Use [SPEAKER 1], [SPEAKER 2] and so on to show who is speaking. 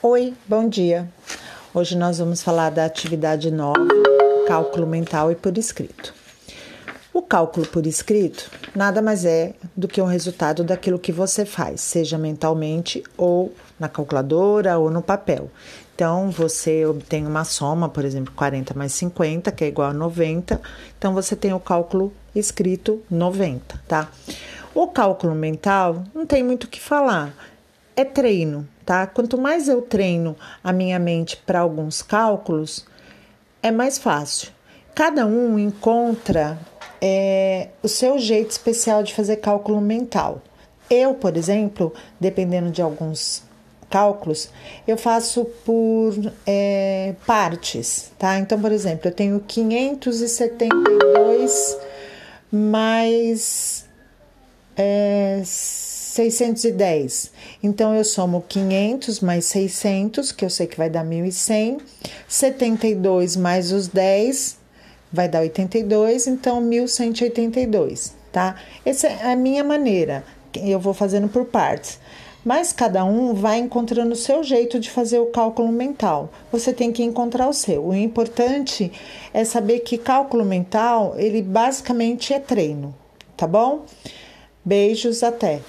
[SPEAKER 1] Oi, bom dia. Hoje nós vamos falar da atividade nova, cálculo mental e por escrito. O cálculo por escrito nada mais é do que um resultado daquilo que você faz, seja mentalmente ou na calculadora ou no papel. Então, você obtém uma soma, por exemplo, 40 mais 50, que é igual a 90. Então, você tem o cálculo escrito 90, tá? O cálculo mental não tem muito o que falar é treino, tá? Quanto mais eu treino a minha mente para alguns cálculos, é mais fácil. Cada um encontra é, o seu jeito especial de fazer cálculo mental. Eu, por exemplo, dependendo de alguns cálculos, eu faço por é, partes, tá? Então, por exemplo, eu tenho 572 mais é, 610. Então, eu somo 500 mais 600, que eu sei que vai dar 1.100. 72 mais os 10 vai dar 82, então 1.182, tá? Essa é a minha maneira. Eu vou fazendo por partes. Mas cada um vai encontrando o seu jeito de fazer o cálculo mental. Você tem que encontrar o seu. O importante é saber que cálculo mental, ele basicamente é treino, tá bom? Beijos, até!